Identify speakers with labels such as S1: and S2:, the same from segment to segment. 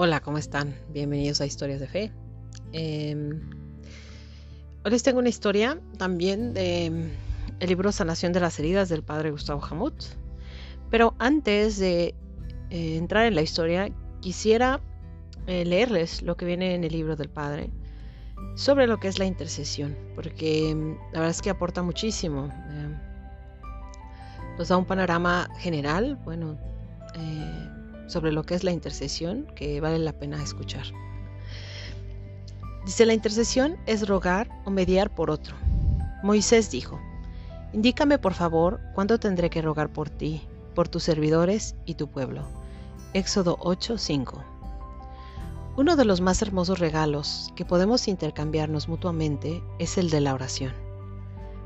S1: Hola, ¿cómo están? Bienvenidos a Historias de Fe. Em, hoy les tengo una historia también de em, libro Sanación de las Heridas del padre Gustavo Hamut. Pero antes de eh, entrar en la historia, quisiera eh, leerles lo que viene en el libro del padre sobre lo que es la intercesión, porque em, la verdad es que aporta muchísimo. Nos da un panorama general, bueno, eh, sobre lo que es la intercesión que vale la pena escuchar. Dice, la intercesión es rogar o mediar por otro. Moisés dijo, Indícame por favor cuándo tendré que rogar por ti, por tus servidores y tu pueblo. Éxodo 8:5 Uno de los más hermosos regalos que podemos intercambiarnos mutuamente es el de la oración.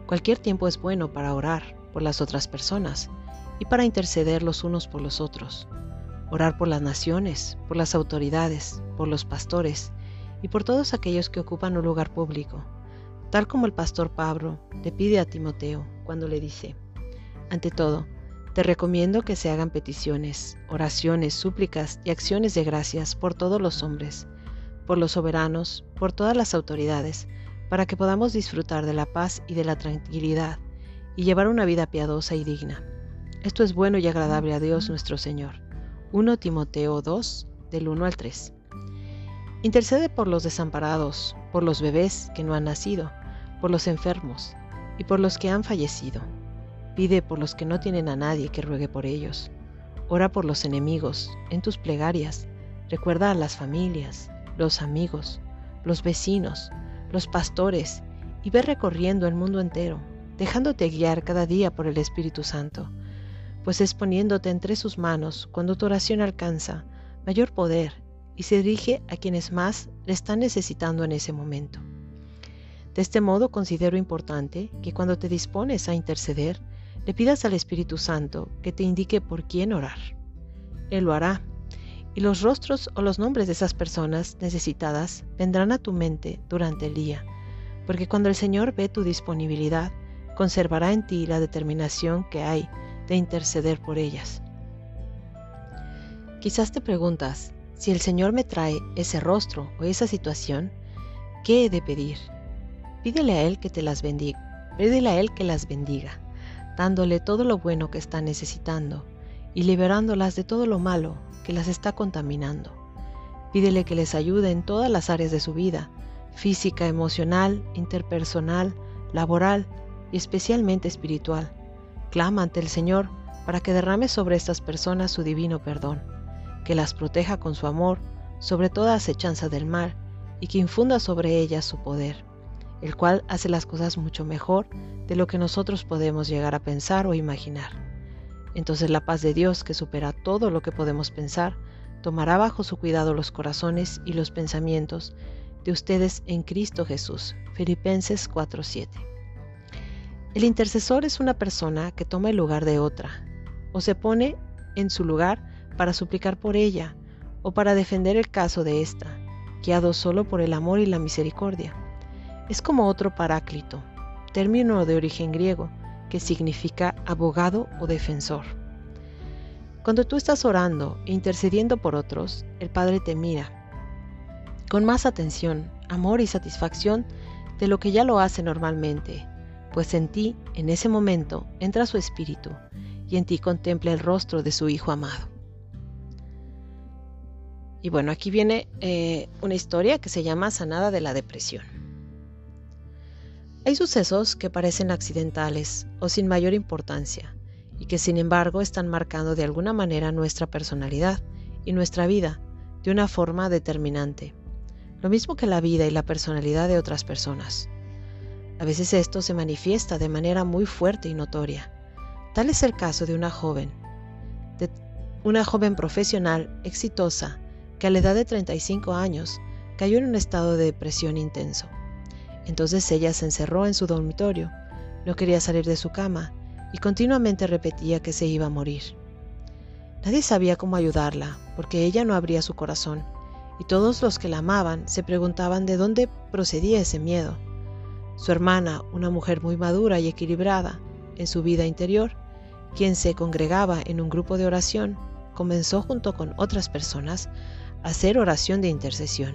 S1: Cualquier tiempo es bueno para orar por las otras personas y para interceder los unos por los otros orar por las naciones, por las autoridades, por los pastores y por todos aquellos que ocupan un lugar público, tal como el pastor Pablo le pide a Timoteo cuando le dice, ante todo, te recomiendo que se hagan peticiones, oraciones, súplicas y acciones de gracias por todos los hombres, por los soberanos, por todas las autoridades, para que podamos disfrutar de la paz y de la tranquilidad y llevar una vida piadosa y digna. Esto es bueno y agradable a Dios nuestro Señor 1 Timoteo 2, del 1 al 3. Intercede por los desamparados, por los bebés que no han nacido, por los enfermos y por los que han fallecido. Pide por los que no tienen a nadie que ruegue por ellos. Ora por los enemigos en tus plegarias. Recuerda a las familias, los amigos, los vecinos, los pastores y ve recorriendo el mundo entero, dejándote guiar cada día por el Espíritu Santo pues es poniéndote entre sus manos cuando tu oración alcanza mayor poder y se dirige a quienes más le están necesitando en ese momento. De este modo considero importante que cuando te dispones a interceder, le pidas al Espíritu Santo que te indique por quién orar. Él lo hará, y los rostros o los nombres de esas personas necesitadas vendrán a tu mente durante el día, porque cuando el Señor ve tu disponibilidad, conservará en ti la determinación que hay de interceder por ellas. Quizás te preguntas, si el Señor me trae ese rostro o esa situación, ¿qué he de pedir? Pídele a Él que te las bendiga, pídele a Él que las bendiga, dándole todo lo bueno que están necesitando y liberándolas de todo lo malo que las está contaminando. Pídele que les ayude en todas las áreas de su vida, física, emocional, interpersonal, laboral y especialmente espiritual Clama ante el Señor para que derrame sobre estas personas su divino perdón, que las proteja con su amor sobre toda acechanza del mal y que infunda sobre ellas su poder, el cual hace las cosas mucho mejor de lo que nosotros podemos llegar a pensar o imaginar. Entonces la paz de Dios, que supera todo lo que podemos pensar, tomará bajo su cuidado los corazones y los pensamientos de ustedes en Cristo Jesús. Filipenses 4:7. El intercesor es una persona que toma el lugar de otra, o se pone en su lugar para suplicar por ella, o para defender el caso de ésta, guiado solo por el amor y la misericordia. Es como otro paráclito, término de origen griego, que significa abogado o defensor. Cuando tú estás orando e intercediendo por otros, el Padre te mira con más atención, amor y satisfacción de lo que ya lo hace normalmente pues en ti, en ese momento, entra su espíritu y en ti contempla el rostro de su Hijo amado. Y bueno, aquí viene eh, una historia que se llama Sanada de la Depresión. Hay sucesos que parecen accidentales o sin mayor importancia y que sin embargo están marcando de alguna manera nuestra personalidad y nuestra vida de una forma determinante, lo mismo que la vida y la personalidad de otras personas. A veces esto se manifiesta de manera muy fuerte y notoria. Tal es el caso de una joven, de una joven profesional exitosa que a la edad de 35 años cayó en un estado de depresión intenso. Entonces ella se encerró en su dormitorio, no quería salir de su cama y continuamente repetía que se iba a morir. Nadie sabía cómo ayudarla, porque ella no abría su corazón, y todos los que la amaban se preguntaban de dónde procedía ese miedo. Su hermana, una mujer muy madura y equilibrada en su vida interior, quien se congregaba en un grupo de oración, comenzó junto con otras personas a hacer oración de intercesión,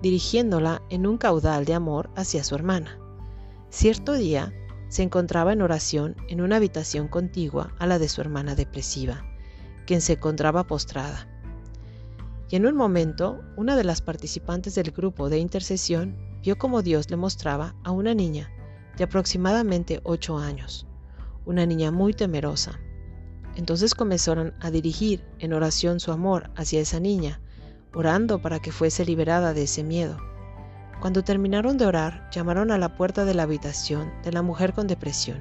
S1: dirigiéndola en un caudal de amor hacia su hermana. Cierto día, se encontraba en oración en una habitación contigua a la de su hermana depresiva, quien se encontraba postrada. Y en un momento, una de las participantes del grupo de intercesión vio como Dios le mostraba a una niña de aproximadamente ocho años, una niña muy temerosa. Entonces comenzaron a dirigir en oración su amor hacia esa niña, orando para que fuese liberada de ese miedo. Cuando terminaron de orar, llamaron a la puerta de la habitación de la mujer con depresión,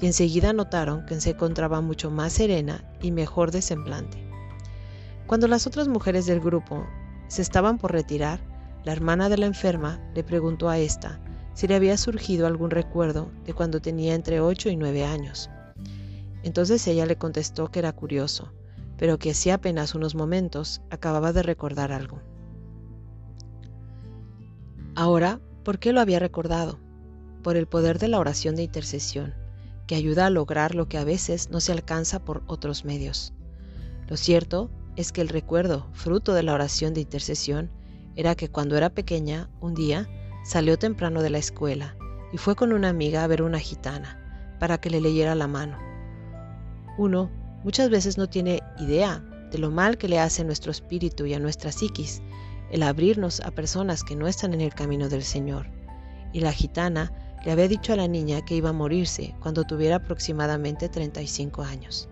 S1: y enseguida notaron que se encontraba mucho más serena y mejor de semblante. Cuando las otras mujeres del grupo se estaban por retirar, la hermana de la enferma le preguntó a esta si le había surgido algún recuerdo de cuando tenía entre 8 y 9 años. Entonces ella le contestó que era curioso, pero que hacía apenas unos momentos acababa de recordar algo. Ahora, ¿por qué lo había recordado? Por el poder de la oración de intercesión, que ayuda a lograr lo que a veces no se alcanza por otros medios. Lo cierto es que el recuerdo, fruto de la oración de intercesión, era que cuando era pequeña, un día, Salió temprano de la escuela y fue con una amiga a ver una gitana para que le leyera la mano. Uno muchas veces no tiene idea de lo mal que le hace a nuestro espíritu y a nuestra psiquis el abrirnos a personas que no están en el camino del Señor. Y la gitana le había dicho a la niña que iba a morirse cuando tuviera aproximadamente 35 años.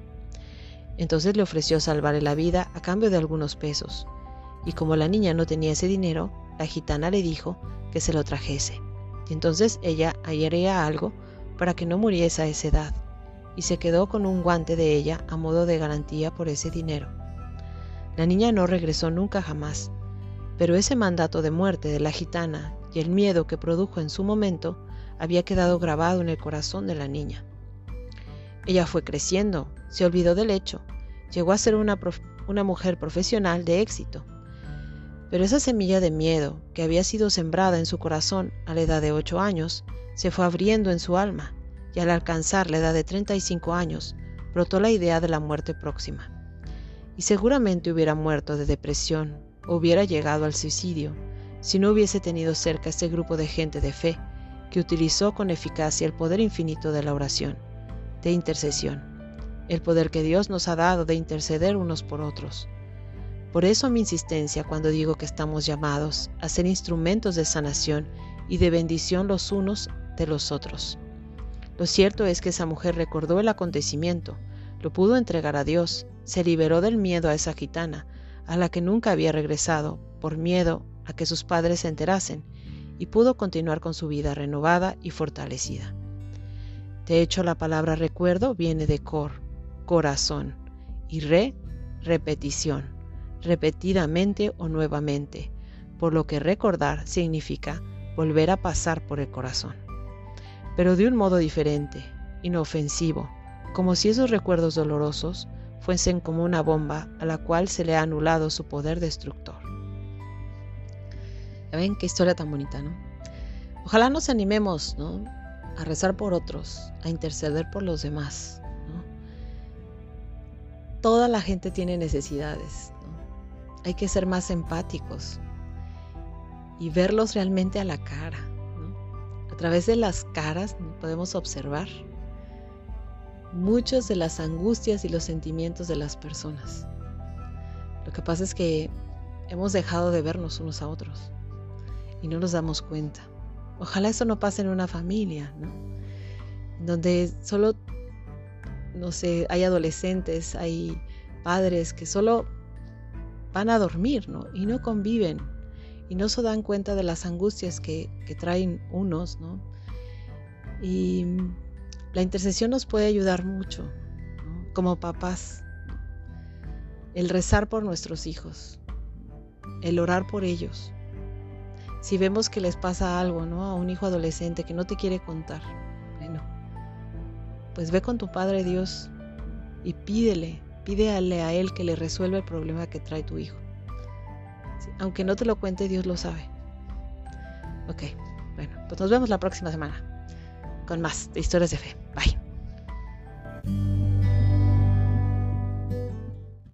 S1: Entonces le ofreció salvarle la vida a cambio de algunos pesos. Y como la niña no tenía ese dinero, la gitana le dijo que se lo trajese. Y entonces ella haría algo para que no muriese a esa edad, y se quedó con un guante de ella a modo de garantía por ese dinero. La niña no regresó nunca jamás, pero ese mandato de muerte de la gitana y el miedo que produjo en su momento había quedado grabado en el corazón de la niña. Ella fue creciendo, se olvidó del hecho, llegó a ser una, una mujer profesional de éxito, pero esa semilla de miedo que había sido sembrada en su corazón a la edad de ocho años se fue abriendo en su alma y al alcanzar la edad de 35 años brotó la idea de la muerte próxima. Y seguramente hubiera muerto de depresión o hubiera llegado al suicidio si no hubiese tenido cerca este grupo de gente de fe que utilizó con eficacia el poder infinito de la oración, de intercesión, el poder que Dios nos ha dado de interceder unos por otros. Por eso mi insistencia cuando digo que estamos llamados a ser instrumentos de sanación y de bendición los unos de los otros. Lo cierto es que esa mujer recordó el acontecimiento, lo pudo entregar a Dios, se liberó del miedo a esa gitana, a la que nunca había regresado, por miedo a que sus padres se enterasen, y pudo continuar con su vida renovada y fortalecida. De hecho, la palabra recuerdo viene de cor, corazón, y re, repetición repetidamente o nuevamente, por lo que recordar significa volver a pasar por el corazón, pero de un modo diferente, inofensivo, como si esos recuerdos dolorosos fuesen como una bomba a la cual se le ha anulado su poder destructor. ¿Ya ven qué historia tan bonita, no? Ojalá nos animemos, ¿no? A rezar por otros, a interceder por los demás, Toda la gente tiene necesidades, hay que ser más empáticos y verlos realmente a la cara. A través de las caras podemos observar muchas de las angustias y los sentimientos de las personas. Lo que pasa es que hemos dejado de vernos unos a otros y no nos damos cuenta. Ojalá eso no pase en una familia, ¿no? Donde solo, no sé, hay adolescentes, hay padres que solo van a dormir, ¿no? Y no conviven y no se dan cuenta de las angustias que, traen unos, ¿no? Y la intercesión nos puede ayudar mucho, como papás. El rezar por nuestros hijos, el orar por ellos. Si vemos que les pasa algo, ¿no? A un hijo adolescente que no te quiere contar, bueno, pues ve con tu Padre Dios y pídele Pídele a Él que le resuelva el problema que trae tu hijo. Aunque no te lo cuente, Dios lo sabe. Ok, bueno, pues nos vemos la próxima semana con más historias de fe.